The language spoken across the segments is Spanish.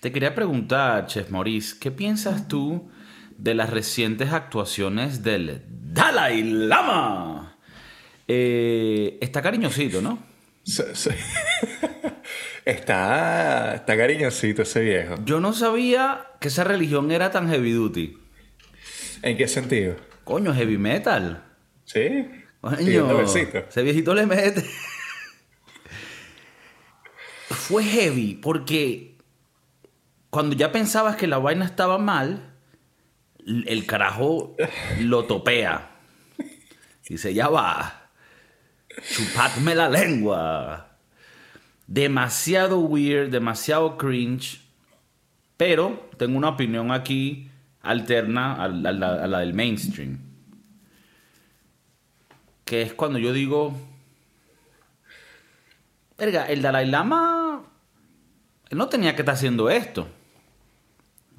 Te quería preguntar, Chef Maurice, ¿qué piensas tú de las recientes actuaciones del Dalai Lama? Eh, está cariñosito, ¿no? Sí, sí. está, está cariñosito ese viejo. Yo no sabía que esa religión era tan heavy duty. ¿En qué sentido? Coño, heavy metal. Sí. Coño, ese viejito le mete. Fue heavy porque cuando ya pensabas que la vaina estaba mal, el carajo lo topea. Dice, ya va. Chupadme la lengua. Demasiado weird, demasiado cringe. Pero tengo una opinión aquí alterna a la, del mainstream. Que es cuando yo digo. Verga, el Dalai Lama. No tenía que estar haciendo esto.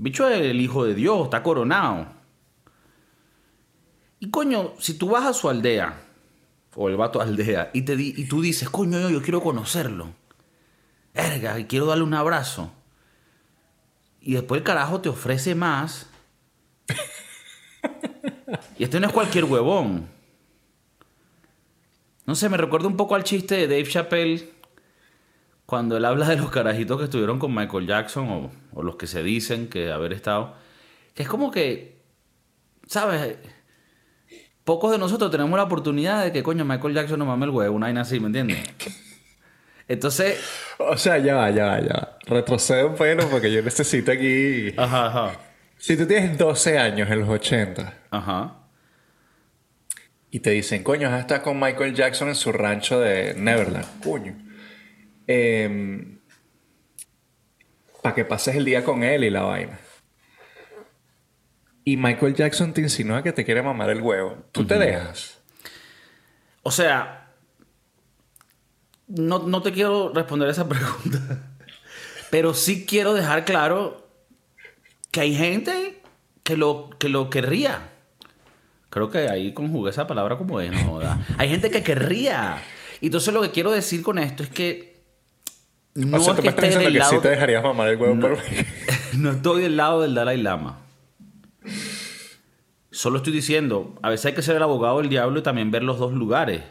Bicho es el hijo de Dios, está coronado. Y coño, si tú vas a su aldea, o el vato aldea, y, te y tú dices, coño, yo, yo quiero conocerlo. Verga, y quiero darle un abrazo. Y después el carajo te ofrece más. y este no es cualquier huevón. No sé, me recuerda un poco al chiste de Dave Chappelle cuando él habla de los carajitos que estuvieron con Michael Jackson o, o los que se dicen que haber estado. Que es como que, ¿sabes? Pocos de nosotros tenemos la oportunidad de que, coño, Michael Jackson no mame el huevo, una vaina así, ¿me entiendes? Entonces. O sea, ya va, ya va, ya va. Retrocede un poco porque yo necesito aquí. Ajá, ajá. Si tú tienes 12 años en los 80. Ajá. Y te dicen, coño, está con Michael Jackson en su rancho de Neverland. Coño. Em, para que pases el día con él y la vaina. Y Michael Jackson te insinúa que te quiere mamar el huevo. ¿Tú te dejas? O sea, no, te quiero responder esa pregunta. Pero sí quiero dejar claro que hay gente que lo, que lo querría. Creo que ahí conjugué esa palabra como es, no Hay gente que querría. Y entonces lo que quiero decir con esto es que. No o sea, que estés que lado... sí te dejarías mamar el huevo no, no estoy del lado del Dalai Lama. Solo estoy diciendo, a veces hay que ser el abogado del diablo y también ver los dos lugares.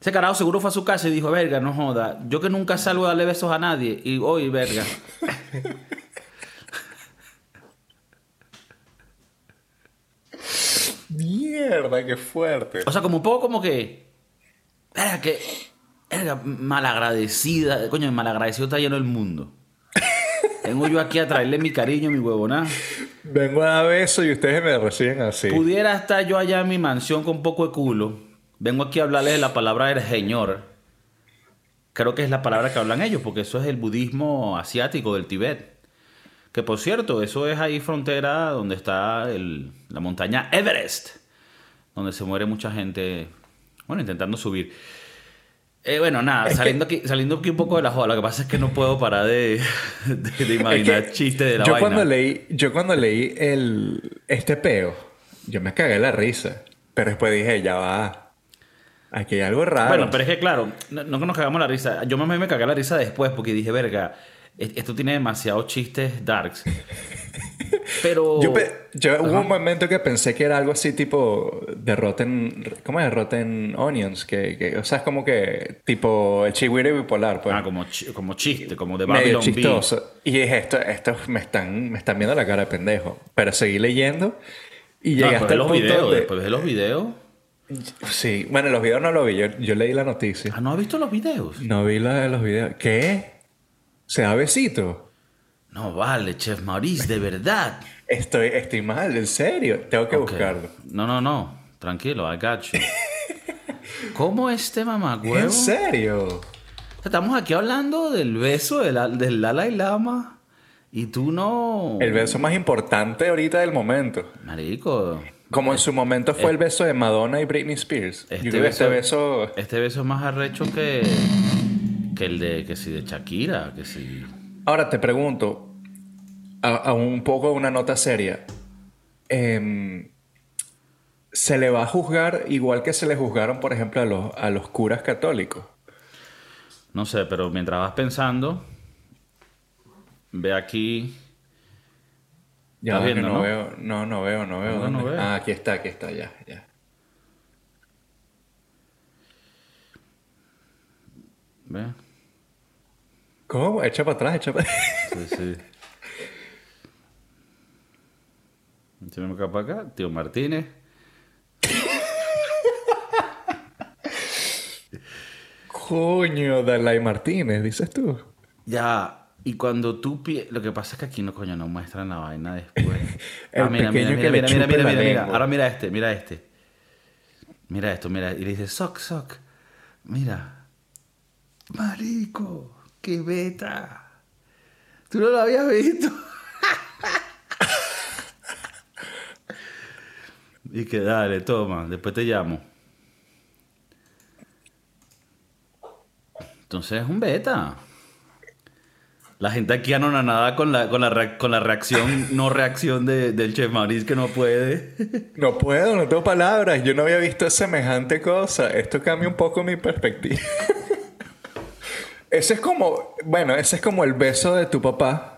Ese carajo seguro fue a su casa y dijo, verga, no joda. Yo que nunca salgo a darle besos a nadie. Y hoy, verga. Mierda, qué fuerte. O sea, como un poco como que. Verga, que. Malagradecida. Coño, malagradecido está lleno el mundo. Vengo yo aquí a traerle mi cariño, mi huevona. Vengo a dar besos y ustedes me reciben así. Pudiera estar yo allá en mi mansión con poco de culo Vengo aquí a hablarles de la palabra del Señor. Creo que es la palabra que hablan ellos, porque eso es el budismo asiático del Tibet. Que por cierto, eso es ahí frontera donde está la montaña Everest, donde se muere mucha gente, bueno, intentando subir. Eh, bueno, nada, saliendo, aquí, saliendo aquí un poco de la joda, lo que pasa es que no puedo parar de, imaginar chistes de la yo vaina. Cuando leí, yo cuando leí el, este peo, yo me cagué la risa, pero después dije, ya va, Aquí hay algo raro. Bueno, pero es que claro, no, que nos cagamos la risa. Yo más me cagué la risa después porque dije, verga, esto tiene demasiados chistes darks. Pero. Yo, hubo un momento que pensé que era algo así tipo de Rotten. ¿Cómo es? Rotten Onions. Que, o sea, es como que tipo el chigüire bipolar. Pues. Ah, como, como chiste, como de Babylon chistoso. Y dije, esto, esto me, están, me están viendo la cara de pendejo. Pero seguí leyendo y llegué hasta el los punto videos, de... Después de los videos. Sí, bueno, los videos no lo vi, yo, leí la noticia. Ah, ¿no has visto los videos? No vi la, los videos. ¿Qué? ¿Se da besito? No vale, Chef Maurice, de verdad. estoy, estoy mal, en serio. Tengo que buscarlo. No, no, no. Tranquilo, I got you. ¿Cómo este mamá, ¿En serio? Estamos aquí hablando del beso del, del Dalai Lama y tú no... El beso más importante ahorita del momento. Marico, como en su momento fue el beso de Madonna y Britney Spears. Este, este, beso, este beso... es más arrecho que, que el de, que si de Shakira, que si... Ahora te pregunto, a, un poco una nota seria. Em, ¿Se le va a juzgar igual que se le juzgaron, por ejemplo, a los, a los curas católicos? No sé, pero mientras vas pensando, Ve aquí. Ya, ¿Estás que viendo, no, no? veo, no, no veo, no veo. No, veo. Ah, aquí está, aquí está, ya, ya. Ve. ¿Cómo? Echa para atrás, echa para Sí, sí. Tenemos acá para acá. Tío Martínez. Coño, Dalai Martínez, dices tú. Ya. Y cuando tú pi- Lo que pasa es que aquí no, coño, no muestran la vaina después. El pequeño que le chupe la lengua. Ahora mira este, mira este. Mira esto, mira. Y le dice, soc, soc. Mira. Marico, qué beta. Tú no lo habías visto. Y que dale, toma, después te llamo. Entonces es un beta. La gente aquí anonanada con la, con la, con la reacción, no reacción de- del chef Maurice que no puede. No puedo, no tengo palabras. Yo no había visto semejante cosa. Esto cambia un poco mi perspectiva. ese es como, bueno, ese es como el beso de tu papá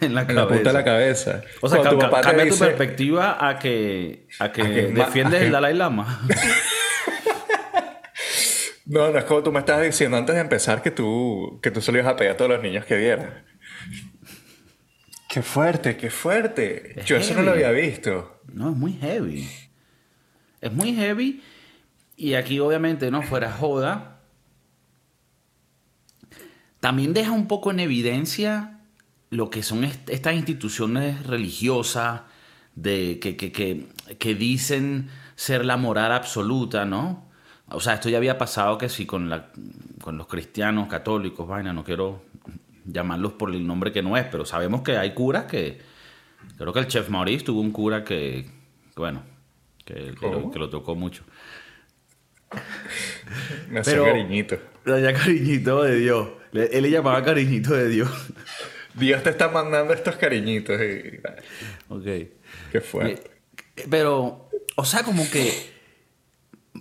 en la en la punta de la cabeza. cabeza. O sea, Cuando ca- tu papá te cambia tu perspectiva a que, a que, A que ma- defiendes a que- el Dalai Lama. No, no es como tú me estabas diciendo antes de empezar que tú, que tú se lo ibas a pegar a todos los niños que vieran. Qué fuerte, qué fuerte. Es Yo eso no lo había visto. No, es muy heavy. Es muy heavy. Y aquí, obviamente, no fuera joda. También deja un poco en evidencia lo que son est- estas instituciones religiosas de, que, que, que, que dicen ser la moral absoluta, ¿no? O sea, esto ya había pasado que sí con, la, con los cristianos, católicos, vaina, no quiero llamarlos por el nombre que no es, pero sabemos que hay curas que, Creo que el chef Maurice tuvo un cura que, bueno, que, que lo, que lo tocó mucho. Me cariñito. Ya cariñito de Dios. Le- él le llamaba cariñito de Dios. Dios te está mandando estos cariñitos. y- ok. Qué fuerte. Eh, Pero, o sea, como que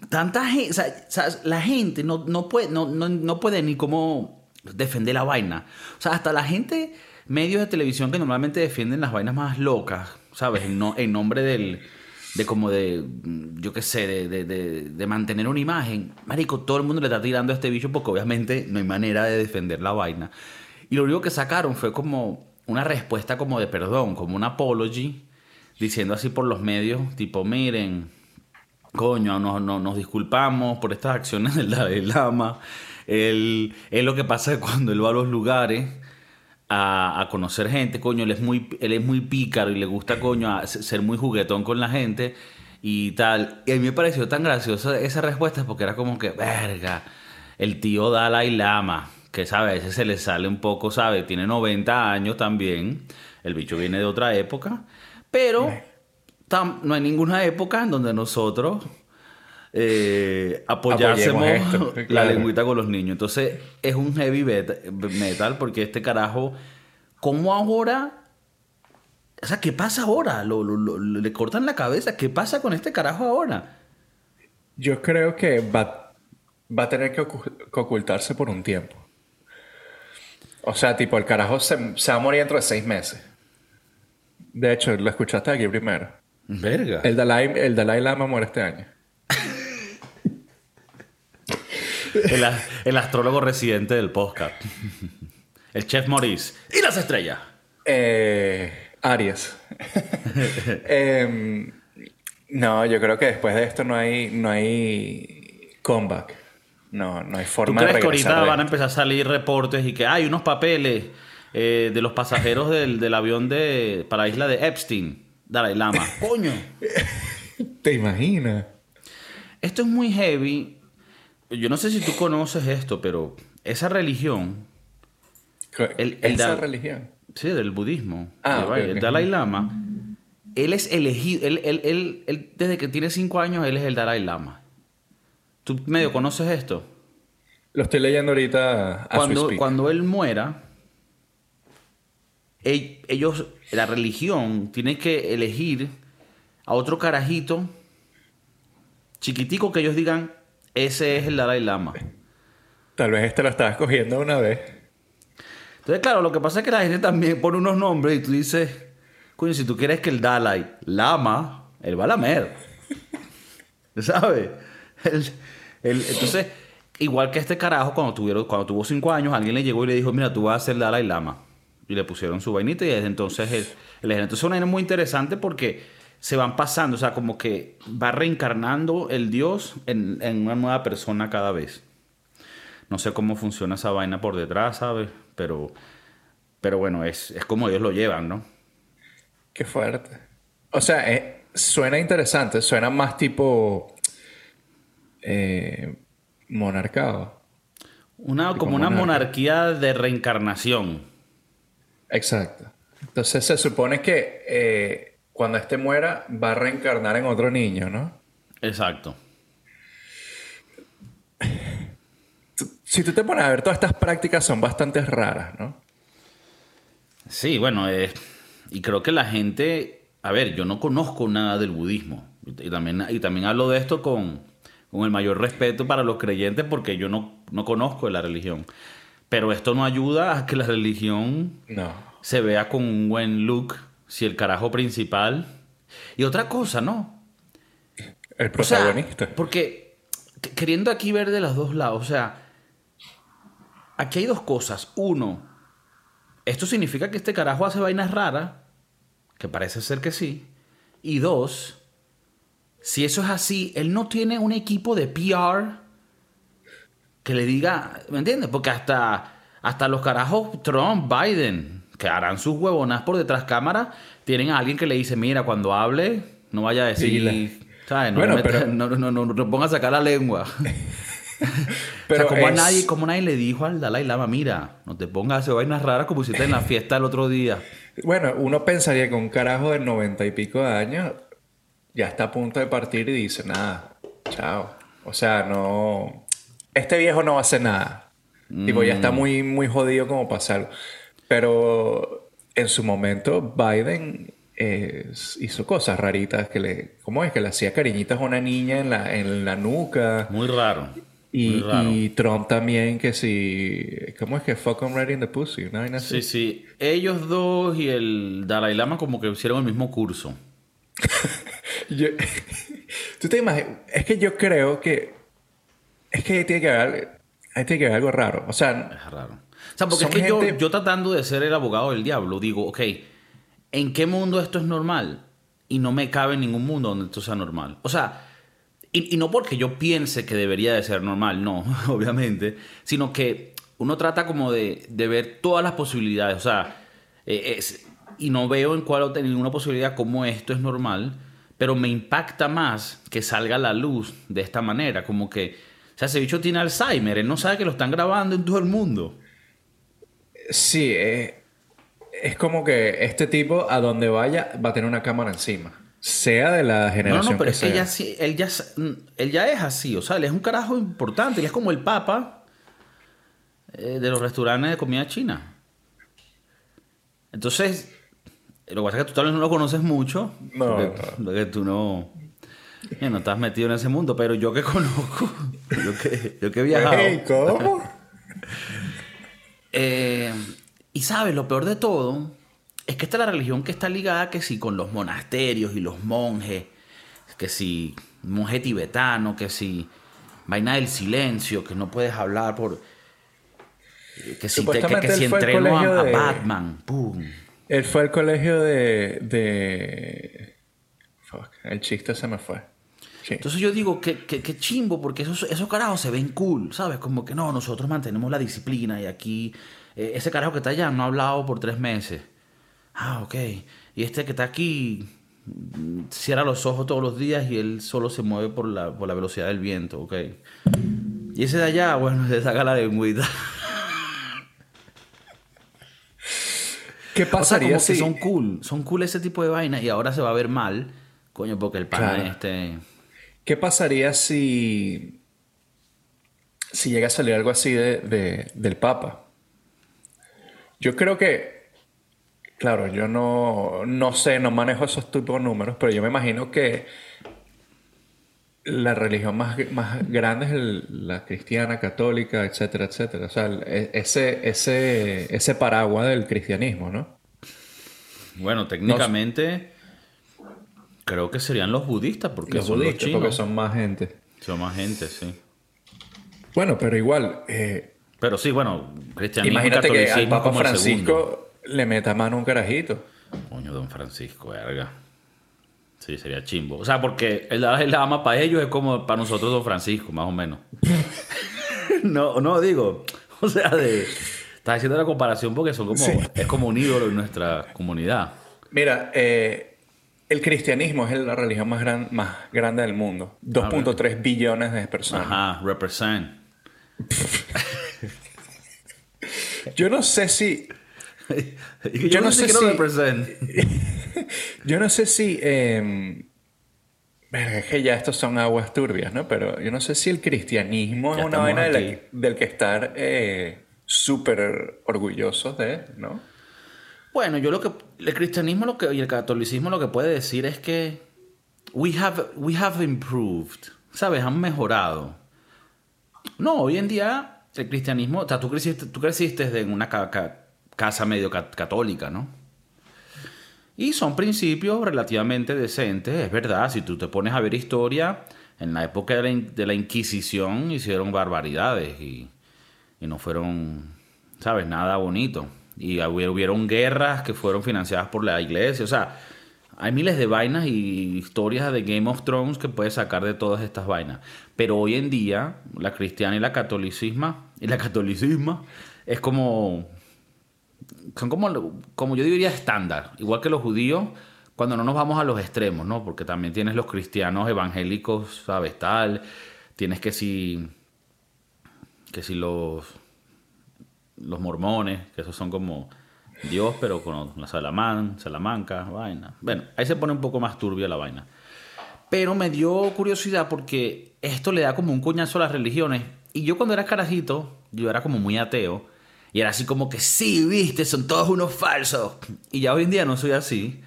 tanta gente, o sea, la gente no, no, puede, no, no, no puede ni cómo defender la vaina. O sea, hasta la gente, medios de televisión que normalmente defienden las vainas más locas, ¿sabes? En, no- en nombre del, de como de, yo qué sé, de, de, de- de mantener una imagen. Marico, todo el mundo le está tirando a este bicho porque obviamente no hay manera de defender la vaina. Y lo único que sacaron fue como una respuesta como de perdón, como un apology, diciendo así por los medios, tipo, miren, coño, nos, nos, nos disculpamos por estas acciones del Dalai Lama. Él, es lo que pasa cuando él va a los lugares a, conocer gente, coño, él es, muy, él es muy pícaro y le gusta, coño, a se- ser muy juguetón con la gente y tal. Y a mí me pareció tan graciosa esa respuesta porque era como que, verga, el tío Dalai Lama, que sabe, a veces se le sale un poco, sabe, tiene 90 años también, el bicho viene de otra época, pero tam- no hay ninguna época en donde nosotros eh, apoyásemos la lengüita con los niños. Entonces es un heavy metal porque este carajo, ¿cómo ahora? O sea, ¿qué pasa ahora? Lo, lo- lo- le cortan la cabeza. ¿Qué pasa con este carajo ahora? Yo creo que va, va a tener que, ocu- que ocultarse por un tiempo. O sea, tipo, el carajo se, se va a morir dentro de seis meses. De hecho, lo escuchaste aquí primero. Verga. El Dalai, el Dalai Lama muere este año. El, astrólogo residente del podcast. El chef Maurice. Y las estrellas. Eh, Aries. Em, no, yo creo que después de esto no hay, no hay comeback. No, no hay ¿Tú forma de crees que regresar. ahorita de van a empezar a salir reportes y que hay unos papeles eh, de los pasajeros del, del avión de, para la isla de Epstein? Dalai Lama. Coño. ¿Te imaginas? Esto es muy heavy. Yo no sé si tú conoces esto, pero esa religión, El- el Esa religión. sí, del budismo, Ah, de- el. Dalai Lama, él es elegido, él, él- él- él, desde que tiene cinco años, él es el Dalai Lama. ¿Tú medio conoces esto? Lo estoy leyendo ahorita a cuando, cuando él muera, ell- ellos, la religión, tiene que elegir a otro carajito chiquitico que ellos digan, ese es el Dalai Lama. Tal vez este lo estabas cogiendo una vez. Entonces, claro, lo que pasa es que la gente también pone unos nombres y tú dices, coño, si tú quieres que el Dalai lama, él va a lamer. ¿Sabes? Entonces, igual que este carajo, cuando, tuvieron, cuando tuvo cinco años, alguien le llegó y le dijo, mira, tú vas a ser Dalai Lama. Y le pusieron su vainita y desde entonces el, el Entonces, es una vaina muy interesante porque se van pasando, o sea, como que va reencarnando el Dios en, en una nueva persona cada vez. No sé cómo funciona esa vaina por detrás, ¿sabes? Pero, pero bueno, es, es como Dios lo llevan, ¿no? Qué fuerte. O sea, eh, suena interesante, suena más tipo eh, monarcado. Una, como una monarquía de reencarnación. Exacto. Entonces se supone que eh, cuando éste muera va a reencarnar en otro niño, ¿no? Exacto. Si tú te pones a ver, todas estas prácticas son bastante raras, ¿no? Sí, bueno, eh, y creo que la gente, a ver, yo no conozco nada del budismo, y también, y también hablo de esto con, con el mayor respeto para los creyentes porque yo no, no conozco la religión. Pero esto no ayuda a que la religión se vea con un buen look si el carajo principal... Y otra cosa, ¿no? El protagonista. porque queriendo aquí ver de los dos lados, o sea, aquí hay dos cosas. Uno, esto significa que este carajo hace vainas raras, que parece ser que sí. Y dos, si eso es así, él no tiene un equipo de PR que le diga, ¿me entiendes? Porque hasta, hasta los carajos Trump, Biden, que harán sus huevonas por detrás cámara, tienen a alguien que le dice, mira, cuando hable, no vaya a decir, ¿sabes? No, no, no, no, ponga a sacar la lengua. pero como, a nadie, como nadie le dijo al Dalai Lama, mira, no te pongas a hacer vainas raras como hiciste en la fiesta el otro día. Bueno, uno pensaría que un carajo de noventa y pico de años ya está a punto de partir y dice, nada, chao. O sea, no... Este viejo no va a hacer nada. Tipo, ya está mm. muy, muy jodido como pasar. Pero en su momento Biden eh, hizo cosas raritas que le... ¿Cómo es? Que le hacía cariñitas a una niña en la, en la nuca. Muy raro. Y, Trump también, que si. ¿Cómo es que fuck I'm ready in the pussy? Sí, sí. Ellos dos y el Dalai Lama como que hicieron el mismo curso. Tú te imaginas. Es que yo creo que. Es que ahí tiene que haber, ahí tiene que haber algo raro. O sea. Es raro. O sea, porque es que yo, yo tratando de ser el abogado del diablo, digo, ok, ¿en qué mundo esto es normal? Y no me cabe en ningún mundo donde esto sea normal. O sea, y, no porque yo piense que debería de ser normal, no, obviamente, sino que uno trata como de, de ver todas las posibilidades. O sea, eh, es, y no veo en cuál ninguna posibilidad como esto es normal, pero me impacta más que salga a la luz de esta manera, como que, o sea, ese bicho tiene Alzheimer, él no sabe que lo están grabando en todo el mundo. Sí, eh, es como que este tipo a donde vaya va a tener una cámara encima. Sea de la generación. No, no, pero es que ya, él, ya, él ya es así, o sea, él es un carajo importante, él es como el papa eh, de los restaurantes de comida china. Entonces, lo que pasa es que tú tal vez no lo conoces mucho. No. Porque, tú no. no estás metido en ese mundo, pero yo que conozco, yo que, yo que he viajado. ¿Cómo? eh, y sabes, lo peor de todo es que esta es la religión que está ligada que si con los monasterios y los monjes, que si monje tibetano, que si vaina del silencio, que no puedes hablar por... Que si, te, que, si entreno a, Batman, ¡pum! Él fue al colegio de. de... Fuck, el chiste se me fue. Entonces yo digo que, que, chimbo, porque esos, esos carajos se ven cool, ¿sabes? Como que no, nosotros mantenemos la disciplina y aquí. Eh, ese carajo que está allá no ha hablado por tres meses. Ah, ok. Y este que está aquí mm, cierra los ojos todos los días y él solo se mueve por la, por la velocidad del viento, ok. Y ese de allá, bueno, se saca la lengüita. ¿Qué pasaría o sea, si... son cool, son cool ese tipo de vaina y ahora se va a ver mal, coño, porque el pan este... ¿Qué pasaría si... si llega a salir algo así de, del Papa? Yo creo que... Claro, yo no, no sé, no manejo esos tipos de números, pero yo me imagino que la religión más, más grande es la cristiana, católica, etcétera, etcétera. O sea, e, ese, ese, ese paraguas del cristianismo, ¿no? Bueno, técnicamente creo que serían los budistas, porque los son budistas, los chinos. porque son más gente. Son más gente, sí. Bueno, pero igual, eh, Pero sí, bueno, cristianismo imagínate que al Papa. Francisco le meta mano un carajito. Coño, don Francisco, verga. Sí, sería chimbo. O sea, porque el el ama para ellos es como para nosotros don Francisco, más o menos. no, no digo. O sea, de. Estás haciendo la comparación porque son como. Sí. Es como un ídolo en nuestra comunidad. Mira, eh, el cristianismo es la religión más, gran, más grande del mundo. 2.3 billones de personas. Ajá, represent. Yo no sé si... Yo no sé si- represent. Yo no sé si... eh, es que ya estos son aguas turbias, ¿no? Pero yo no sé si el cristianismo Ya es una vaina de la del que estar eh, súper orgullosos de, ¿no? Bueno, yo lo que el cristianismo lo que y el catolicismo lo que puede decir es que we have we have improved, ¿sabes? Han mejorado. No, hoy en día el cristianismo, o sea, tú creciste, tú creciste en una ca- ca- casa medio ca- católica, ¿no? Y son principios relativamente decentes, es verdad, si tú te pones a ver historia, en la época de la, Inquisición hicieron barbaridades y, no fueron, ¿sabes? Nada bonito. Y hubi- hubieron guerras que fueron financiadas por la iglesia. O sea, hay miles de vainas y historias de Game of Thrones que puedes sacar de todas estas vainas. Pero hoy en día, la cristiana y la catolicismo, y la catolicismo es como son como, como yo diría estándar, igual que los judíos, cuando no nos vamos a los extremos, ¿no? Porque también tienes los cristianos evangélicos, ¿sabes? Tal, tienes que si, que si los, los mormones, que esos son como Dios, pero con la salamán, salamanca, vaina. Bueno, ahí se pone un poco más turbia la vaina. Pero me dio curiosidad porque esto le da como un coñazo a las religiones. Y yo cuando era carajito, yo era como muy ateo. Y era así como que sí, viste, son todos unos falsos. Y ya hoy en día no soy así.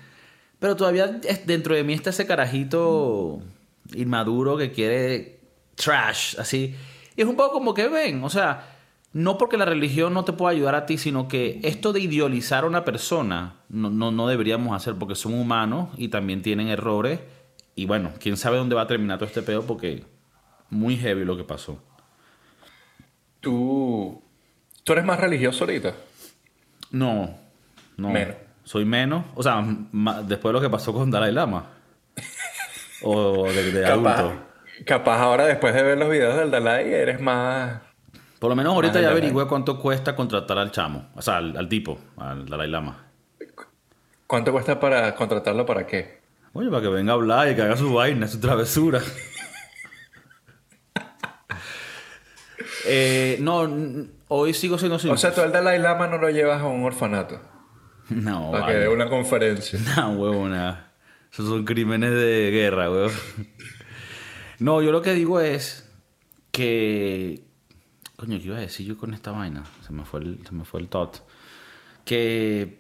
Pero todavía dentro de mí está ese carajito inmaduro que quiere trash, así. Y es un poco como que ven, o sea, no porque la religión no te pueda ayudar a ti, sino que esto de idealizar a una persona no, no, no deberíamos hacer porque son humanos y también tienen errores. Y bueno, quién sabe dónde va a terminar todo este pedo porque muy heavy lo que pasó. Tú... ¿Tú eres más religioso ahorita? No, no. Menos. Soy menos. O sea, después de lo que pasó con Dalai Lama. o de, de Capaz, adulto. capaz ahora después de ver los videos del Dalai eres más... Por lo menos ahorita ya averigüé cuánto cuesta contratar al chamo. O sea, al, al tipo, al Dalai Lama. ¿Cuánto cuesta para contratarlo para qué? Oye, para que venga a hablar y que haga su vaina, su travesura. Eh, no, hoy sigo siendo sin... O sea, tú al Dalai Lama no lo llevas a un orfanato no, para que vale. dé una conferencia. No, huevona. Esos son crímenes de guerra, huevón. No, yo lo que digo es que. Coño, ¿qué iba a decir yo con esta vaina? Se me fue el, se me fue el tot. Que.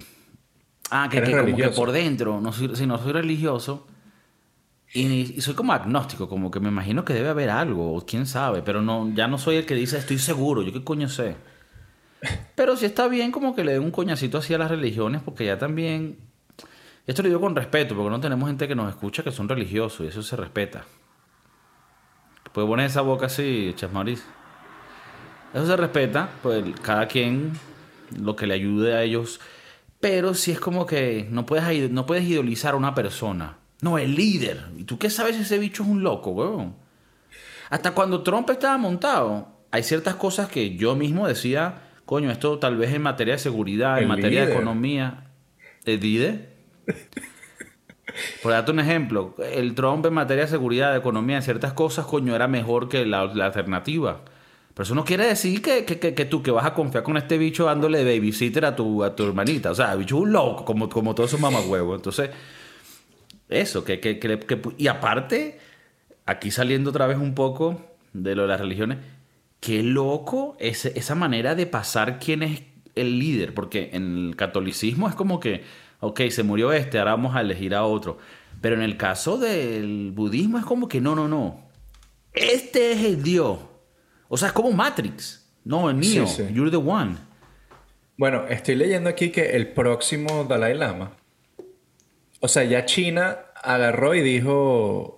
Ah, que, que como que por dentro, no soy, si no soy religioso. Y, y soy como agnóstico, como que me imagino que debe haber algo, o quién sabe, pero no, ya no soy el que dice estoy seguro, yo qué coño sé. Pero sí está bien como que le dé un coñacito así a las religiones, porque ya también. Esto lo digo con respeto, porque no tenemos gente que nos escucha que son religiosos y eso se respeta. Puede poner esa boca así, Chasmaris. Eso se respeta, pues cada quien lo que le ayude a ellos. Pero si es como que no puedes, no puedes idolizar a una persona. No, el líder. ¿Y tú qué sabes si ese bicho es un loco, weón? Hasta cuando Trump estaba montado, hay ciertas cosas que yo mismo decía, coño, esto tal vez en materia de seguridad, en El materia de economía. ¿El líder? Por darte un ejemplo, el Trump en materia de seguridad, de economía, en ciertas cosas, coño, era mejor que la, la alternativa. Pero eso no quiere decir que, que, que- que tú que vas a confiar con este bicho dándole babysitter a tu, a tu hermanita. O sea, el bicho es un loco, como, como todos esos mamagüevos. Entonces, eso, que, que, que y aparte, aquí saliendo otra vez un poco de lo de las religiones, qué loco ese- esa manera de pasar quién es el líder, porque en el catolicismo es como que, ok, se murió este, ahora vamos a elegir a otro. Pero en el caso del budismo es como que no, no, no. este es el Dios. O sea, es como Matrix. No, el mío. Sí, sí. You're the one. Bueno, estoy leyendo aquí que el próximo Dalai Lama. O sea, ya China agarró y dijo.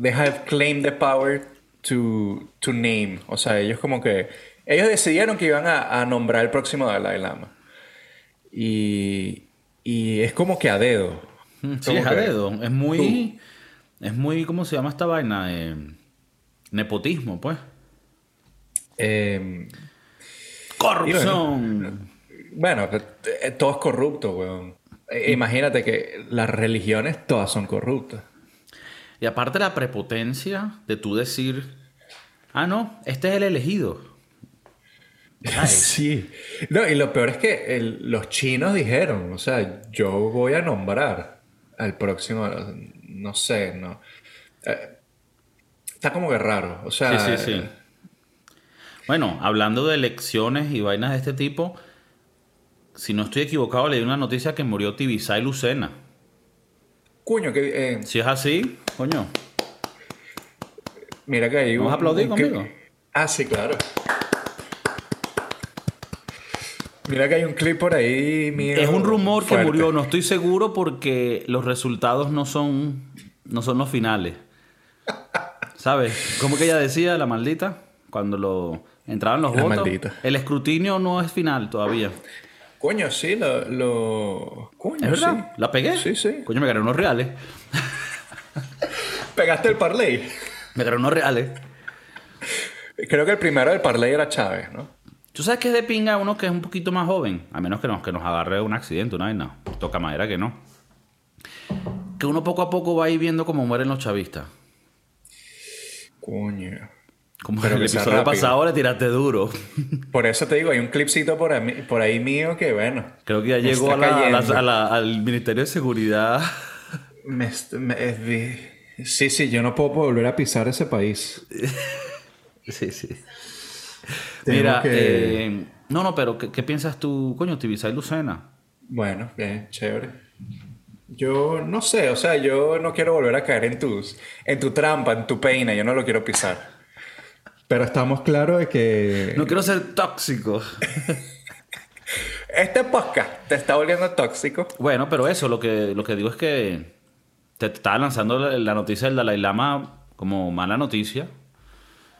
They have claimed the power to, to name. O sea, ellos como que. Ellos decidieron que iban a, a nombrar el próximo Dalai Lama. Y. Y es como que a dedo. Mm, Sí, es a dedo. Es muy. Es muy. ¿Cómo se llama esta vaina? Eh, nepotismo, pues. Eh, Corrupción. bueno, eh, todo es corrupto, weón. Eh, Imagínate que las religiones todas son corruptas. Y aparte la prepotencia de tú decir. Ah, no, este es el elegido. Ay, Sí. No, y lo peor es que el- los chinos dijeron, o sea, yo voy a nombrar al próximo, no sé, no. Eh, está como que raro, o sea. Sí, sí, sí. Bueno, hablando de elecciones y vainas de este tipo, si no estoy equivocado, leí una noticia que murió Tibisay Lucena. Coño, que eh, Si es así, coño. mira que hay ¿Vamos a aplaudir que- conmigo? Ah, sí, claro. Mira que hay un clip por ahí mío. Es un rumor que murió, no estoy seguro porque los resultados no son, no son los finales. ¿Sabes? ¿Cómo que ella decía, la maldita? Cuando lo entraban los La votos. maldita. El escrutinio no es final todavía. Coño, sí, lo. lo... Coño, ¿Es verdad? sí. ¿La pegué? Sí, sí. Coño, me gané unos reales. Pegaste el parlay. Me gané unos reales. Creo que el primero del parlay era Chávez, ¿no? ¿Tú sabes que es de pinga uno que es un poquito más joven? A menos que nos, que nos agarre un accidente, una vaina. Toca madera que no. Que uno poco a poco va a ir viendo cómo mueren los chavistas. Coño. Como Pero el episodio pasado le tiraste duro. Por eso te digo, hay un clipcito por ahí, por ahí mío que, bueno. Creo que ya llegó a está la- a la- cayendo. a la- al Ministerio de Seguridad. Me me- Sí, sí, yo no puedo volver a pisar ese país. Sí, sí. Tengo Mira, que- eh, no, no, pero ¿qué, qué piensas tú, coño, Tibisay Lucena? Bueno, bien, chévere. Yo no sé, o sea, yo no quiero volver a caer en tus, en tu trampa, en tu peina, yo no lo quiero pisar. Pero estamos claros de que No quiero ser tóxico. este podcast te está volviendo tóxico. Bueno, pero eso, lo que, lo que digo es que te estaba lanzando la, noticia del Dalai Lama como mala noticia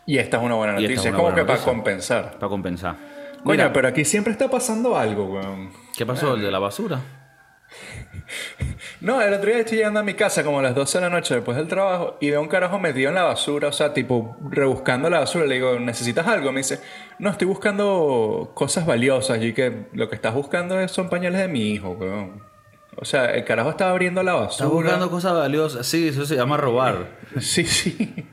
Y esta es una buena noticia, es es una como buena que para noticia. compensar. para compensar. Coño, Mira, pero aquí siempre está pasando algo, weón. ¿qué pasó? El de la basura. No, el otro día estoy llegando a mi casa como a las 12 de la noche después del trabajo y veo un carajo metido en la basura, o sea, tipo rebuscando la basura. Le digo, ¿necesitas algo? Me dice, no, estoy buscando cosas valiosas y que lo que estás buscando es- son pañales de mi hijo, weón. O sea, el carajo estaba abriendo la basura. Estás buscando cosas valiosas. Sí, eso se llama robar. Sí, sí.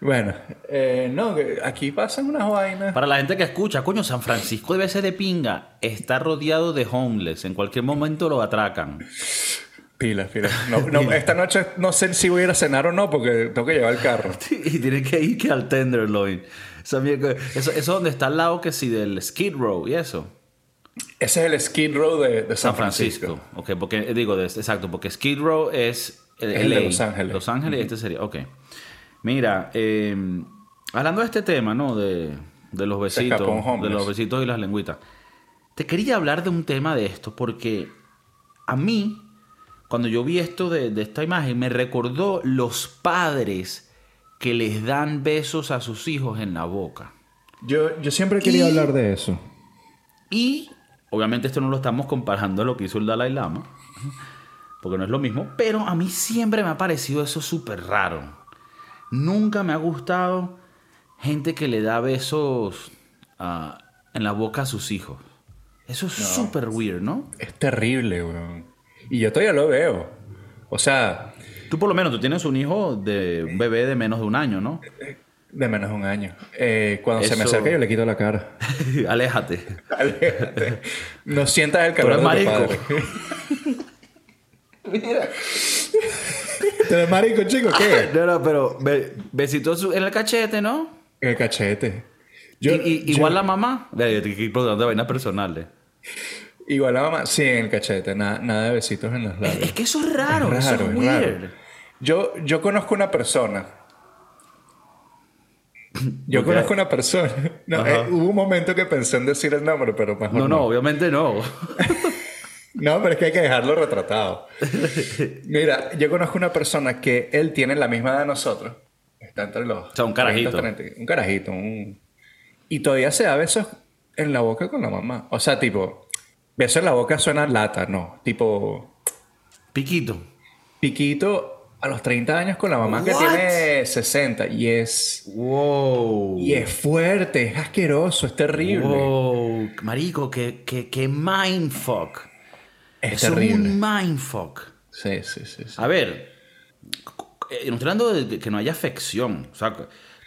Bueno, eh, no, aquí pasan unas vainas. Para la gente que escucha, coño, San Francisco debe ser de pinga. Está rodeado de homeless. En cualquier momento lo atracan. Pilas, pilas. No, no, esta noche no sé si voy a ir a cenar o no porque tengo que llevar el carro. Y tiene que ir que al Tenderloin. Eso, eso donde está al lado que sí del Skid Row y eso. Ese es el Skid Row de, de San San Francisco. Ok, porque eh, digo, de- exacto, porque Skid Row es el, Es el de Los Ángeles. Los Ángeles este sería. Ok. Mira, eh, hablando de este tema, ¿no? De, de los besitos. De los besitos y las lengüitas. Te quería hablar de un tema de esto porque a mí, cuando yo vi esto de, de esta imagen, me recordó los padres que les dan besos a sus hijos en la boca. Yo, yo siempre quería Y- hablar de eso. Y obviamente esto no lo estamos comparando a lo que hizo el Dalai Lama, porque no es lo mismo, pero a mí siempre me ha parecido eso súper raro. Nunca me ha gustado gente que le da besos ah, en la boca a sus hijos. Eso es súper weird, ¿no? Es terrible, weón. Y yo todavía lo veo. O sea, Tú por lo menos, tú tienes un hijo de un bebé de menos de un año, ¿no? de menos de un año. Eh, cuando se me acerca yo le quito la cara. Aléjate. Aléjate. No sientas el Tú calor eres de tu marico. padre. Mira. ¿Tú eres marico, chico? ¿Qué? No, no, pero be- besitos en el cachete, ¿no? El cachete. Yo- Y- y- yo- igual la mamá. Yo te estoy preguntando vainas personales. Igual la mamá. Sí, en el cachete. Nada, nada de besitos en los labios. es que eso es raro, Es eso es es weird. raro. Yo, yo conozco una persona Yo conozco una persona. No, eh, hubo un momento que pensé en decir el nombre, pero mejor No, no, obviamente no. No, pero es que hay que dejarlo retratado. Mira, yo conozco una persona que él tiene la misma edad de nosotros. Está entre los. O sea, un carajito. 30, 30, un carajito. un- Y todavía se da besos en la boca con la mamá. O sea, tipo. Beso en la boca suena lata, no. Tipo. Piquito. Piquito a los 30 años con la mamá que What? tiene 60. Y es. Wow. Y es fuerte, es asqueroso, es terrible. Wow. Marico, que, que, que mindfuck. Es terrible. es un mindfuck. Sí, sí, sí. sí. A ver, eh, no estoy hablando de, que no haya afección. O sea,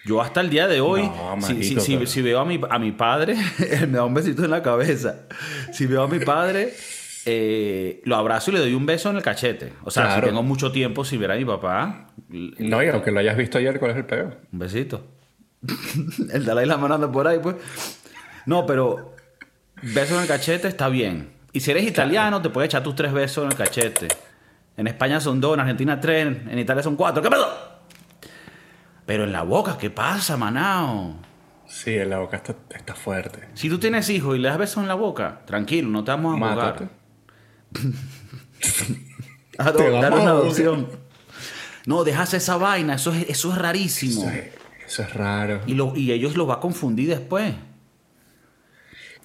yo hasta el día de hoy, No, si, marico, si- si- pero- si veo a mi, a mi padre, él me da un besito en la cabeza. Si veo a mi padre, eh, lo abrazo y le doy un beso en el cachete. O sea, Claro. si tengo mucho tiempo, si viera a mi papá, No, y aunque lo hayas visto ayer, ¿cuál es el peor? un besito. el Dalai Lama anda por ahí, pues. No, pero beso en el cachete está bien. Y si eres italiano, te puedes echar tus tres besos en el cachete. En España son dos, en Argentina tres, en Italia son cuatro. ¿Qué pasó? Pero en la boca, ¿qué pasa, manao? Sí, en la boca está, está fuerte. Si tú tienes hijos y le das besos en la boca, tranquilo, no te vamos a Mátate. jugar. Te vamos una adopción. No, dejas esa vaina, eso es, eso es rarísimo. Eso es, eso es raro. Y, lo- y ellos los va a confundir después.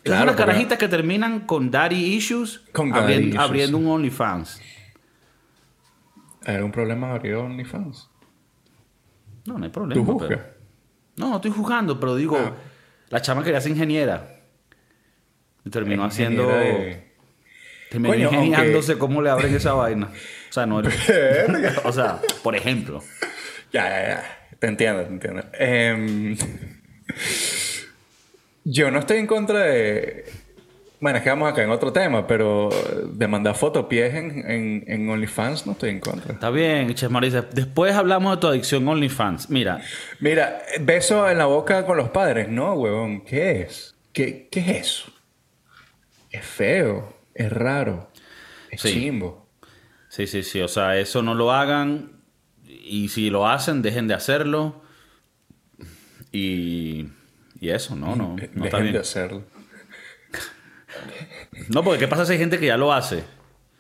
Claro, unas carajitas que terminan con daddy issues, Con daddy abriendo, issues. abriendo un OnlyFans. ¿Hay algún problema abrir OnlyFans? No, no hay ¿Tú problema. juzgas? pero- No, no estoy juzgando, pero digo, Ah. la chama quería ser ingeniera. Y terminó haciendo. De- Terminó Coño, ingeniándose cómo le abren esa vaina. O sea, no. o sea, por ejemplo. Ya, ya, ya. Te entiendo, te entiendo. Em, yo no estoy en contra de... Bueno, es que vamos acá en otro tema, pero de mandar fotopies en, en, en OnlyFans no estoy en contra. Está bien, Ches Marisa. Después hablamos de tu adicción OnlyFans. Mira, Mira, beso en la boca con los padres. No, huevón. ¿Qué es? ¿Qué, qué es eso? Es feo. Es raro. Es Sí. chimbo. Sí, sí, sí. O sea, eso no lo hagan. Y si lo hacen, dejen de hacerlo. Y, y eso, no, no, no está bien. de hacerlo. No, porque ¿qué pasa si hay gente que ya lo hace?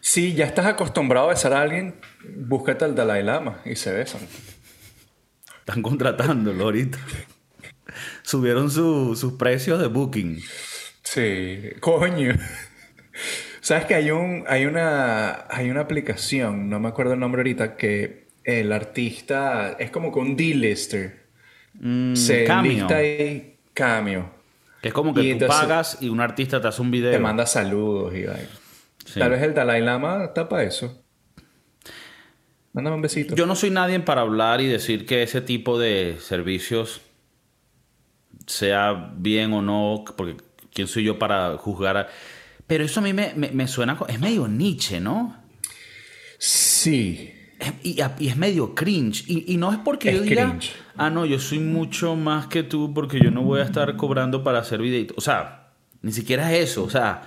Si ya estás acostumbrado a besar a alguien, búscate al Dalai Lama y se besan. Están contratándolo ahorita. Subieron su- sus precios de booking. Sí, coño. Sabes que hay un, hay una, hay una aplicación, no me acuerdo el nombre ahorita, que el artista es como un D-lister. Mm, se Cameo. lista y cambio. Que es como que Y tú entonces- pagas y un artista te hace un video. Te manda saludos y. Sí. Tal vez el Dalai Lama está para eso. Mándame un besito. Yo no soy nadie para hablar y decir que ese tipo de servicios sea bien o no, porque quién soy yo para juzgar. a- Pero eso a mí me, me- me suena, es medio Nietzsche, ¿no? Sí. Y, y es medio cringe. Y, y no es porque Es yo diga, cringe. ah, no, yo soy mucho más que tú porque yo no voy a estar cobrando para hacer videitos. O sea, ni siquiera es eso. O sea,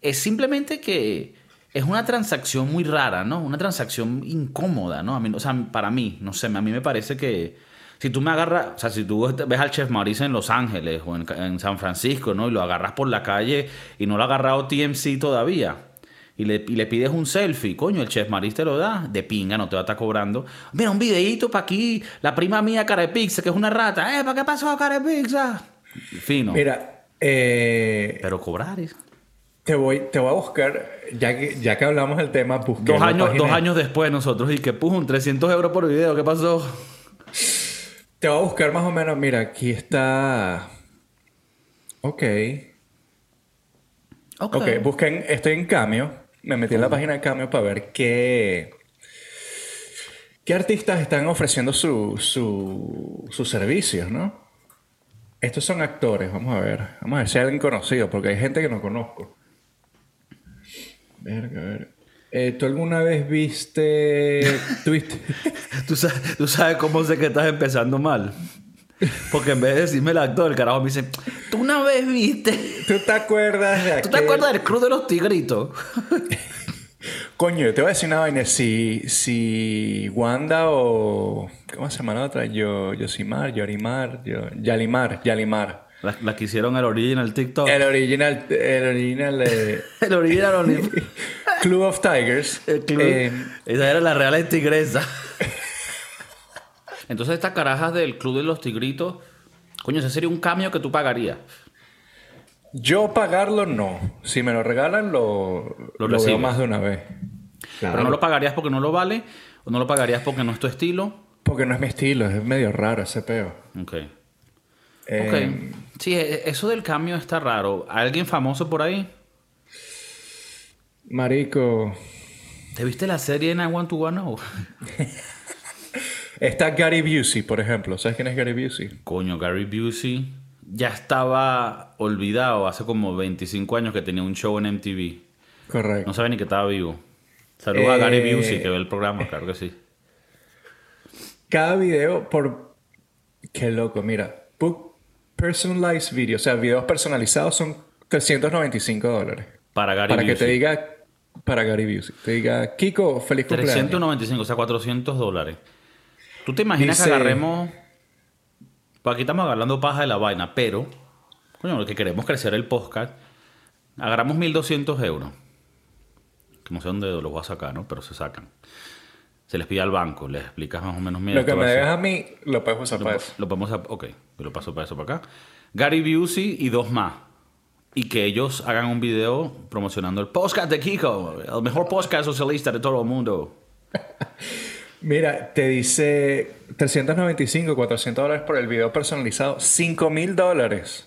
es simplemente que es una transacción muy rara, ¿no? Una transacción incómoda, ¿no? A mí, o sea, para mí, no sé, a mí me parece que si tú me agarras, o sea, si tú ves al Chef Maurice en Los Ángeles o en, en San Francisco, ¿no? Y lo agarras por la calle y no lo ha agarrado TMC todavía. Y le, y le pides un selfie, coño, el Chef Maris te lo da, de pinga, no te va a estar cobrando. Mira, un videíto para aquí, la prima mía, cara de pizza, que es una rata. ¿Eh, para qué pasó, cara de pizza? Fino. Mira, eh, Pero cobrar es... te, voy, te voy a buscar, ya que, ya que hablamos del tema, busqué Dos años, dos años después nosotros, y que pum, 300 euros por video, ¿qué pasó? Te voy a buscar más o menos, mira, aquí está... Ok. Ok. Ok, busquen, estoy en Cameo. Me metí en la página de Cameo para ver qué... ¿Qué artistas están ofreciendo su, su- sus servicios, no? Estos son actores, vamos a ver. Vamos a ver si hay alguien conocido, porque hay gente que no conozco. Verga, a ver. Eh, ¿Tú alguna vez viste... ¿Tuviste? ¿Tú, sabes, tú sabes cómo sé que estás empezando mal. Porque en vez de decirme el actor, el carajo me dice, tú una vez viste... ¿Tú te acuerdas de ¿Tú te aquel- acuerdas del Cruz de los Tigritos? Coño, te voy a decir una vaina. Si, si Wanda o. ¿Cómo se llama la otra? Yo, Yosimar, Yorimar, yo, Yalimar, Yalimar. La, la que hicieron el original TikTok. El original. El original. eh, El original Club of Tigers. El club. eh, Esa era la real tigresa. Entonces, estas carajas del club de los tigritos, coño, ese sería un cambio que tú pagarías. yo pagarlo no. Si me lo regalan, lo, Lo lo, veo más de una vez. Claro. Pero no lo pagarías porque no lo vale, o no lo pagarías porque no es tu estilo. Porque no es mi estilo, es medio raro ese peo. Ok. Eh, Ok. Sí, e- eso del cambio está raro. ¿Alguien famoso por ahí? Marico. ¿Te viste la serie en I Want to Know? Está Gary Busey, por ejemplo. ¿Sabes quién es Gary Busey? Coño, Gary Busey ya estaba olvidado hace como 25 años que tenía un show en MTV. Correcto. No sabe ni que estaba vivo. Saludos a Eh, Gary Busey que ve el programa, claro que sí. Cada video por... Qué loco, mira. Book personalized video. O sea, videos personalizados son 395 dólares. Para Gary Para que te diga... Para Gary Busey. Te diga, Kiko, feliz cumpleaños. 395, o sea, 400 dólares. ¿Tú te imaginas Dice- que agarremos... Pues aquí estamos agarrando paja de la vaina, pero... Coño, lo que queremos crecer el podcast. Agarramos 1200 euros. Que no sé dónde los voy a sacar, ¿no? Pero se sacan. Se les pide al banco, les explicas más o menos... Mira, Lo que me dejas a mí, lo puedes usar Lo, para po- eso. lo podemos... Ok, yo lo paso para eso para acá. Gary Busey y dos más. Y que ellos hagan un video promocionando el podcast de Kiko. El mejor podcast socialista de todo el mundo. Mira, te dice 395, 400 dólares por el video personalizado. 5 mil dólares.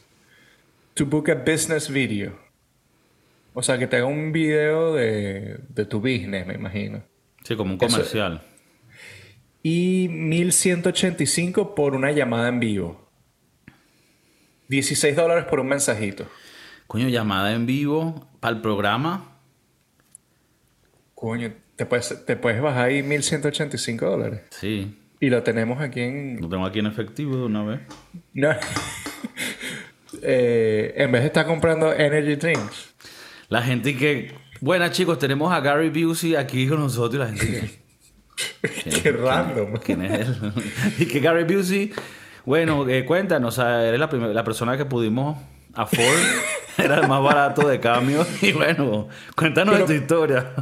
To book a business video. O sea, que te haga un video de, de tu business, me imagino. Sí, como un Eso- comercial. Y 1185 por una llamada en vivo. 16 dólares por un mensajito. Coño, llamada en vivo para el programa. Coño, te puedes, te puedes bajar ahí 1185 dólares. Sí, Y lo tenemos aquí en. lo tengo aquí en efectivo de una vez. No. Eh, en vez de estar comprando energy drinks. La gente que... Buenas chicos, tenemos a Gary Busey aquí con nosotros y la gente que... Qué random. ¿Quién es él? y que Gary Busey, bueno, eh, cuéntanos, eres la, la persona que pudimos afford, era el más barato de cambio. Y bueno, cuéntanos Pero- tu historia.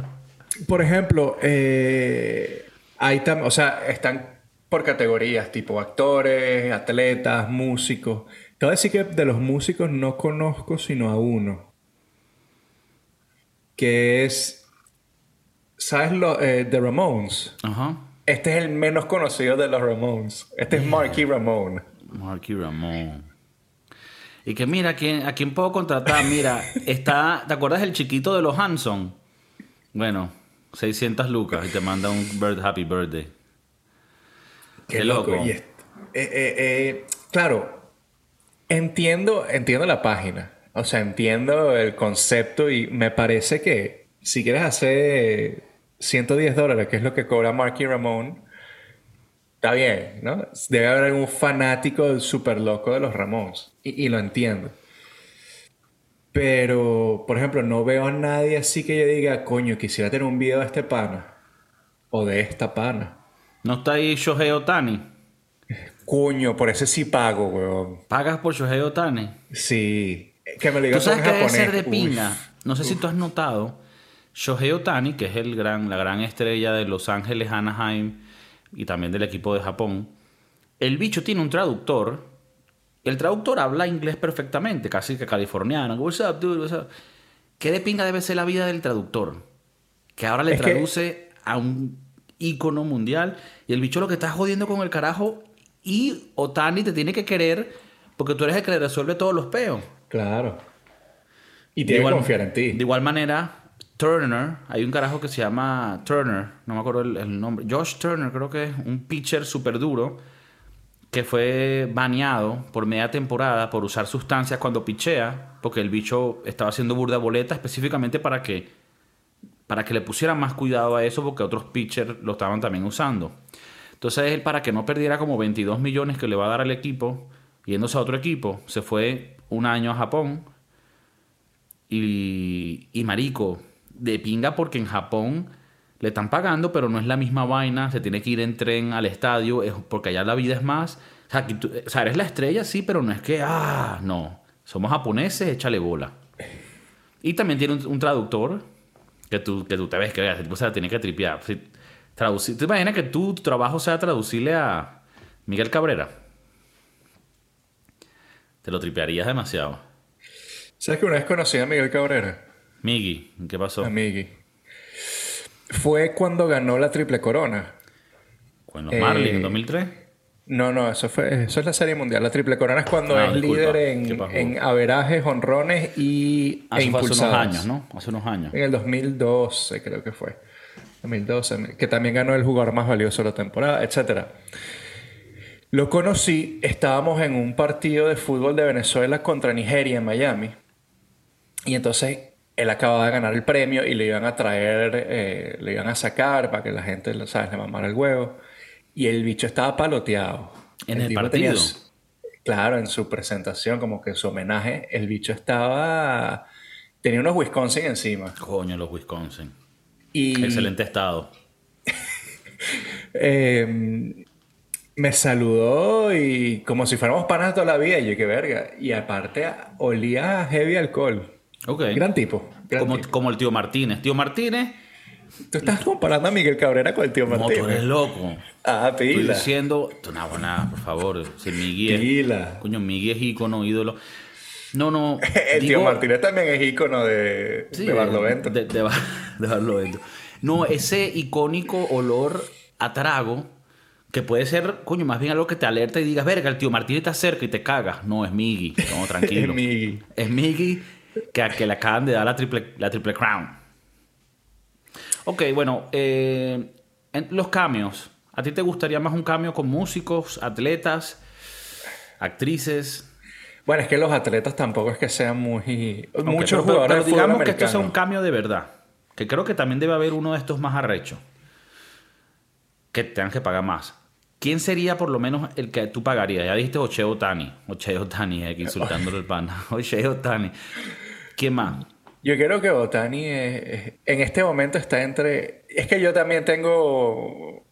Por ejemplo, eh, hay tam- o sea, están por categorías, tipo actores, atletas, músicos. Te voy a decir que de los músicos no conozco sino a uno. Que es. ¿Sabes lo, eh, The Ramones? Ajá. Este es el menos conocido de los Ramones. Este es Marky Ramone. Marky Ramón. Y que mira, ¿a quién, ¿a quién puedo contratar? Mira, está, ¿te acuerdas del chiquito de los Hanson? Bueno, 600 lucas y te manda un bird, happy birthday. Qué loco. Y eh, eh, eh, claro, entiendo, entiendo la página. O sea, entiendo el concepto y me parece que si quieres hacer 110 dólares, que es lo que cobra Marky Ramón, está bien, ¿no? Debe haber algún fanático súper loco de los Ramones. Y, y lo entiendo. Pero, por ejemplo, no veo a nadie así que yo diga, coño, quisiera tener un video de este pana. O de esta pana. ¿No está ahí Shohei Otani? Coño, por ese sí pago, weón. ¿Pagas por Shohei Otani? Sí. Que me lo Tú digas sabes en que debe ser de Uf. pinga. No sé si tú has notado. Shohei Otani, que es el gran, la gran estrella de Los Ángeles, Anaheim y también del equipo de Japón. El bicho tiene un traductor. El traductor habla inglés perfectamente, casi que californiano. What's up, dude? What's up? ¿Qué de pinga debe ser la vida del traductor? Que ahora le Es que- traduce a un ícono mundial y el bicho lo que está jodiendo con el carajo y Otani te tiene que querer porque tú eres el que le resuelve todos los peos. Claro. Y tiene igual- que confiar en ti. De igual manera, Turner, hay un carajo que se llama Turner, no me acuerdo el, el nombre, Josh Turner, creo que es un pitcher súper duro que fue baneado por media temporada por usar sustancias cuando pichea, porque el bicho estaba haciendo burda boleta específicamente para que, para que le pusieran más cuidado a eso, porque otros pitchers lo estaban también usando. Entonces él, para que no perdiera como 22 millones que le va a dar al equipo, yéndose a otro equipo, se fue un año a Japón y, y marico, de pinga porque en Japón le están pagando, pero no es la misma vaina, se tiene que ir en tren al estadio, es, porque allá la vida es más... O sea, o sea, eres la estrella, sí, pero no es que, ah, no, somos japoneses, échale bola. Y también tiene un, traductor que tú, que tú te ves que o sea, tiene que tripear. Si, traducir, ¿Te imaginas que tu trabajo sea traducirle a Miguel Cabrera? Te lo tripearías demasiado. ¿Sabes que una vez conocí a Miguel Cabrera? Miggy, ¿qué pasó? A Miggy. Fue cuando ganó la Triple Corona. Con los Marlins en 2003. Eh, no, no, eso fue eso es la Serie Mundial. La Triple Corona es cuando ah, es líder en, en averajes, honrones y e Hace unos años, ¿no? Hace unos años. En el 2012 creo que fue. 2012, que también ganó el jugador más valioso de la temporada, etc. Lo conocí, estábamos en un partido de fútbol de Venezuela contra Nigeria en Miami. Y entonces él acababa de ganar el premio y le iban a traer, eh, le iban a sacar para que la gente, ¿sabes?, le mamara el huevo. Y el bicho estaba paloteado. En el, partido. claro, en su presentación, como que su homenaje, el bicho estaba. Tenía unos Wisconsin encima. Coño, los Wisconsin. Y... Excelente estado. Em, me saludó y como si fuéramos panas toda la vida. Y yo, qué verga. Y aparte, olía heavy alcohol. Ok. Gran tipo. como, como el tío Martínez. Tío Martínez Tú estás comparando a Miguel Cabrera con el tío Martínez. No, tú eres loco. Ah, pila. Estoy diciendo... No, nada, por favor. Si Miguel... Pila. Coño, Miguel es ícono, ídolo. No, no. el tío Martínez también es ícono de, de Barlovento. De, de, Barlovento. No, ese icónico olor a trago que puede ser, coño, más bien algo que te alerta y digas, verga, el tío Martínez está cerca y te cagas. No, es Miggy. No, tranquilo. es Miggy. Es Miggy que, que le acaban de dar la triple, la triple crown. Ok, bueno, eh, los cambios. ¿A ti te gustaría más un cambio con músicos, atletas, actrices? Bueno, es que los atletas tampoco es que sean muy... muchos jugadores pero, digamos que esto sea un cambio de verdad. Que creo que también debe haber uno de estos más arrechos. Que tengan que pagar más. ¿Quién sería por lo menos el que tú pagarías? Ya dijiste Ocheo Tani. Ocheo Tani, aquí insultándole el pana. Ocheo Tani. ¿Quién más? Yo creo que Otani en este momento está entre... Es que yo también tengo,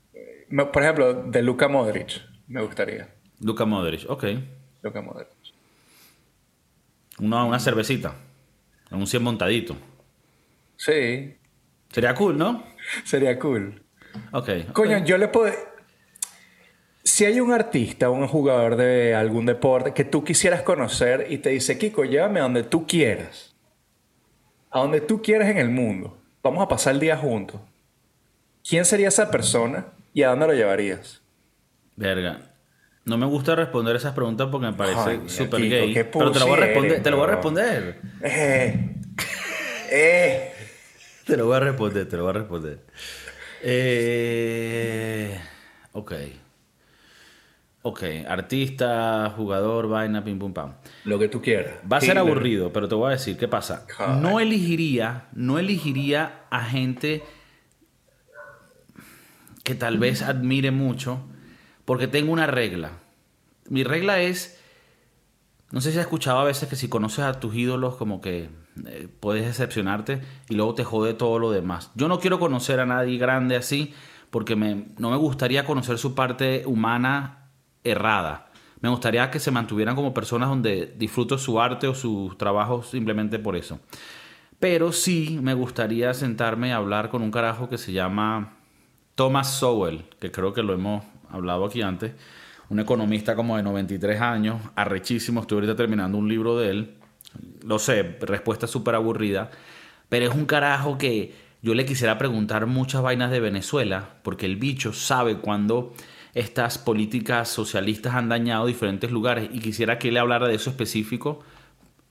por ejemplo, de Luka Modric, me gustaría. Luka Modric, ok. Luka Modric. Una, una cervecita, en un 100 montadito. Sí. Sería cool, ¿no? Sería cool. Ok. Coño, yo le puedo... Si hay un artista un jugador de algún deporte que tú quisieras conocer y te dice, Kiko, llévame a donde tú quieras a donde tú quieres en el mundo. Vamos a pasar el día juntos. ¿Quién sería esa persona y a dónde lo llevarías? Verga. No me gusta responder esas preguntas porque me parece súper gay. Pero te lo voy a responder. Te lo voy a responder. Eh, eh. Te lo voy a responder, te lo voy a responder. Eh, ok. Ok, artista, jugador, vaina, pim pum pam. Lo que tú quieras. Va a ser aburrido, pero te voy a decir qué pasa. No elegiría, no elegiría a gente que tal vez admire mucho, porque tengo una regla. Mi regla es, no sé si has escuchado a veces que si conoces a tus ídolos como que eh, puedes decepcionarte y luego te jode todo lo demás. Yo no quiero conocer a nadie grande así porque me, no me gustaría conocer su parte humana errada. Me gustaría que se mantuvieran como personas donde disfruto su arte o sus trabajos simplemente por eso. Pero sí me gustaría sentarme a hablar con un carajo que se llama Thomas Sowell, que creo que lo hemos hablado aquí antes. Un economista como de 93 años, arrechísimo. Estoy ahorita terminando un libro de él. Lo sé, respuesta súper aburrida. Pero es un carajo que yo le quisiera preguntar muchas vainas de Venezuela, porque el bicho sabe cuando estas políticas socialistas han dañado diferentes lugares y quisiera que él hablara de eso específico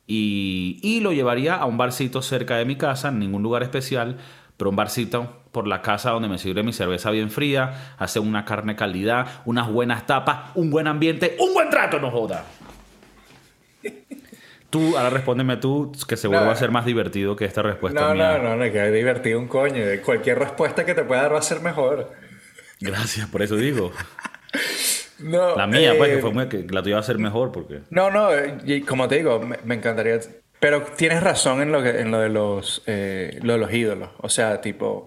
y, lo llevaría a un barcito cerca de mi casa, en ningún lugar especial, pero un barcito por la casa donde me sirve mi cerveza bien fría, hace una carne calidad, unas buenas tapas, un buen ambiente, un buen trato, no joda. Tú, ahora respóndeme tú, que seguro va a ser más divertido que esta respuesta no, No, no, no, que es divertido un coño. Cualquier respuesta que te pueda dar va a ser mejor. Gracias, por eso digo. No, la mía, pues, que, fue eh, que la tuya va a ser mejor porque... No, no, y como te digo, me, encantaría... Pero tienes razón en lo, que, en lo, de los, eh, lo de los ídolos. O sea, tipo...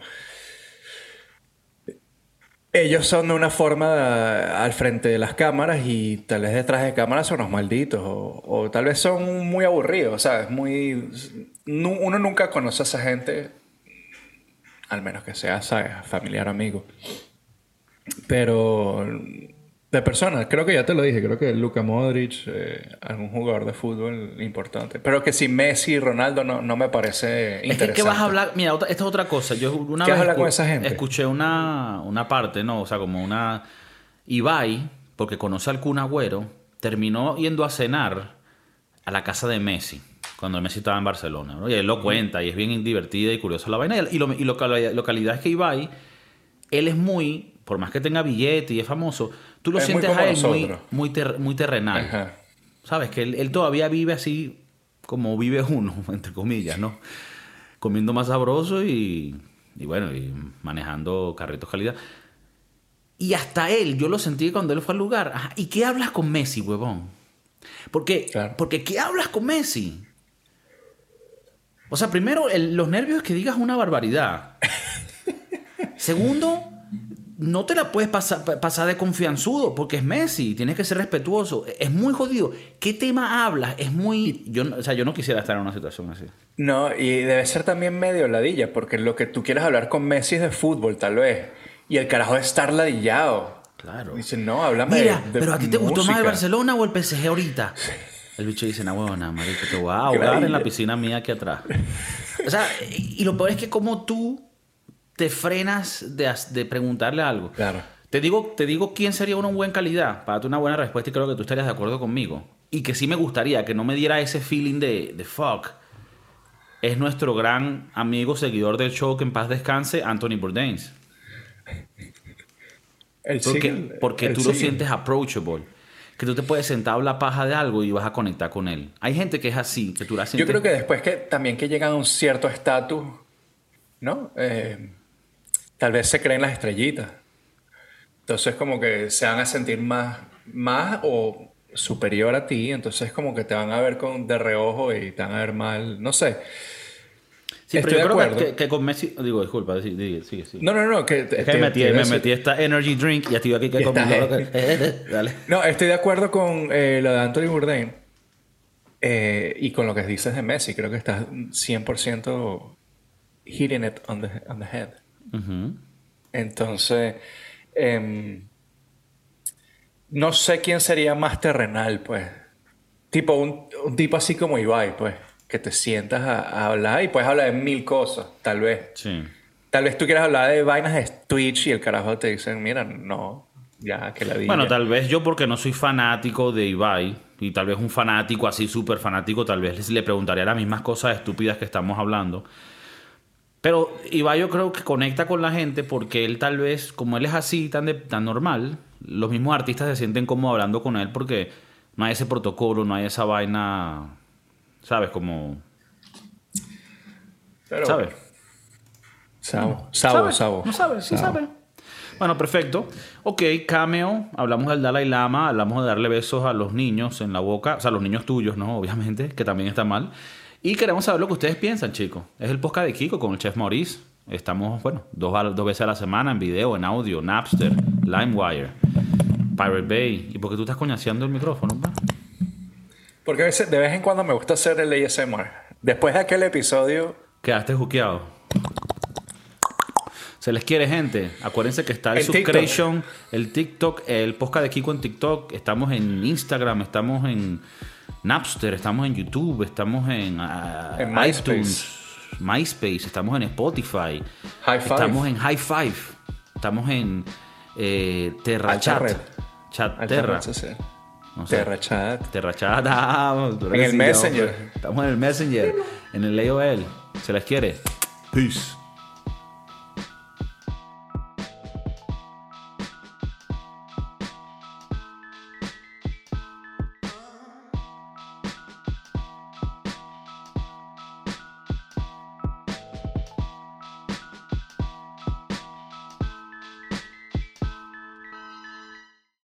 ellos son de una forma al frente de las cámaras y tal vez detrás de cámaras son unos malditos o, o tal vez son muy aburridos, ¿sabes? Muy... nu- Uno nunca conoce a esa gente, al menos que sea, ¿sabes? Familiar, amigo. Pero de personas, creo que ya te lo dije, creo que Luka Modric, eh, algún jugador de fútbol importante. Pero que si Messi y Ronaldo no, no me parece Es que, interesante. ¿qué vas a hablar? Mira, otra- esta es otra cosa. Yo una ¿Qué vez vas a con esa gente? escuché una, una parte, ¿no? O sea, como una... Ibai, porque conoce al Kun Agüero, terminó yendo a cenar a la casa de Messi, cuando Messi estaba en Barcelona, ¿no? Y él lo cuenta, y es bien divertida y curiosa la vaina. Y lo, y lo, la calidad es que Ibai, él es muy, por más que tenga billete y es famoso, tú lo Es sientes a él muy, nosotros. muy, ter- muy terrenal. Ajá. ¿Sabes? Que él, él todavía vive así como vive uno, entre comillas, ¿no? Comiendo más sabroso y, y bueno, y manejando carritos calidad. Y hasta él, yo lo sentí cuando él fue al lugar. Ajá, ¿Y qué hablas con Messi, huevón? Porque, Claro. porque ¿qué hablas con Messi? O sea, primero, el- los nervios es que digas una barbaridad. Segundo, no te la puedes pasar, pa- pasar de confianzudo porque es Messi, tienes que ser respetuoso. Es muy jodido. ¿Qué tema hablas? Es muy... Yo, no- o sea, yo no quisiera estar en una situación así. No, y debe ser también medio ladilla, porque lo que tú quieres hablar con Messi es de fútbol, tal vez. Y el carajo de estar ladillado. Claro. Dice, no, háblame Mira, de, de pero a ti te gustó más el música". Barcelona o el PSG ahorita. El bicho dice, no, huevona, marico, te voy a ahogar en la piscina mía aquí atrás. O sea, y lo peor es que como tú te frenas de, de preguntarle algo. Claro. Te digo, te digo quién sería una buena calidad para darte una buena respuesta y creo que tú estarías de acuerdo conmigo. Y que sí me gustaría que no me diera ese feeling de, de fuck. Es nuestro gran amigo, seguidor del show, que en paz descanse, Anthony Bourdain. Él Porque, porque tú lo sientes approachable. Que tú te puedes sentar a hablar paja de algo y vas a conectar con él. Hay gente que es así, que tú la Yo sientes... creo que después que también que llegan a un cierto estatus, ¿no? Eh, tal vez se creen las estrellitas. Entonces como que se van a sentir más, más o superior a ti, entonces como que te van a ver con de reojo y te van a ver mal, no sé. Sí, pero estoy yo de creo que, acuerdo. que- que con Messi... Digo, disculpa, sigue, sigue, sigue. No, no, no, que, Es que te- me metí, te me metí esta energy drink y estoy aquí que estás- loco. Dale. No, estoy de acuerdo con eh, lo de Anthony Bourdain eh, y con lo que dices de Messi. Creo que estás 100% hitting it on the, on the head. Entonces, em, no sé quién sería más terrenal, pues. Tipo un, un tipo así como Ibai, pues. Que te sientas a, a hablar y puedes hablar de mil cosas, tal vez. Sí. Tal vez tú quieras hablar de vainas de Twitch y el carajo te dicen, mira, no, ya que la diga. Bueno, tal vez yo porque no soy fanático de Ibai y tal vez un fanático así súper fanático tal vez le preguntaría las mismas cosas estúpidas que estamos hablando. Pero Ibai yo creo que conecta con la gente porque él tal vez, como él es así tan, de- tan normal, los mismos artistas se sienten como hablando con él porque no hay ese protocolo, no hay esa vaina, ¿sabes? Como... Pero, ¿Sabes? Sabo, sabo, sabo. No sabe, sí Sabo. sabe. Bueno, perfecto. Ok, cameo. Hablamos del Dalai Lama, hablamos de darle besos a los niños en la boca, o sea, los niños tuyos, ¿no? Obviamente, que también está mal. Y queremos saber lo que ustedes piensan, chicos. Es el podcast de Kiko con el chef Maurice. Estamos, bueno, dos, dos veces a la semana en video, en audio, Napster, LimeWire, Pirate Bay. ¿Y por qué tú estás coñaseando el micrófono? pa? Porque a veces, de vez en cuando me gusta hacer el ASMR. Después de aquel episodio, Quedaste juqueado. Se les quiere, gente. Acuérdense que está el, El subscription, el TikTok, el podcast de Kiko en TikTok. Estamos en Instagram, estamos en Napster, estamos en YouTube, estamos en, ah, En MySpace. iTunes, MySpace, estamos en Spotify, High Five. estamos en High Five, estamos en eh, Terra Alta Chat, red. Chat Alta Terra, red no sé. Terra Chat. Terra Chat, ah, tú eres En el así, Messenger. hombre. Estamos en el Messenger, en el AOL. Se les quiere. Peace.